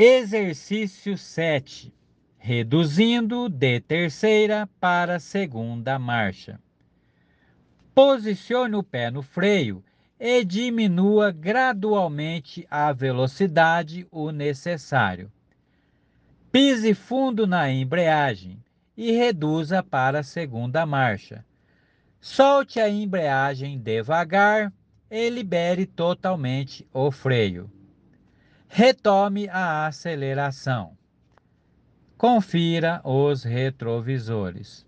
Exercício 7. Reduzindo de terceira para segunda marcha. Posicione o pé no freio e diminua gradualmente a velocidade o necessário. Pise fundo na embreagem e reduza para a segunda marcha. Solte a embreagem devagar e libere totalmente o freio retome a aceleração. Confira os retrovisores.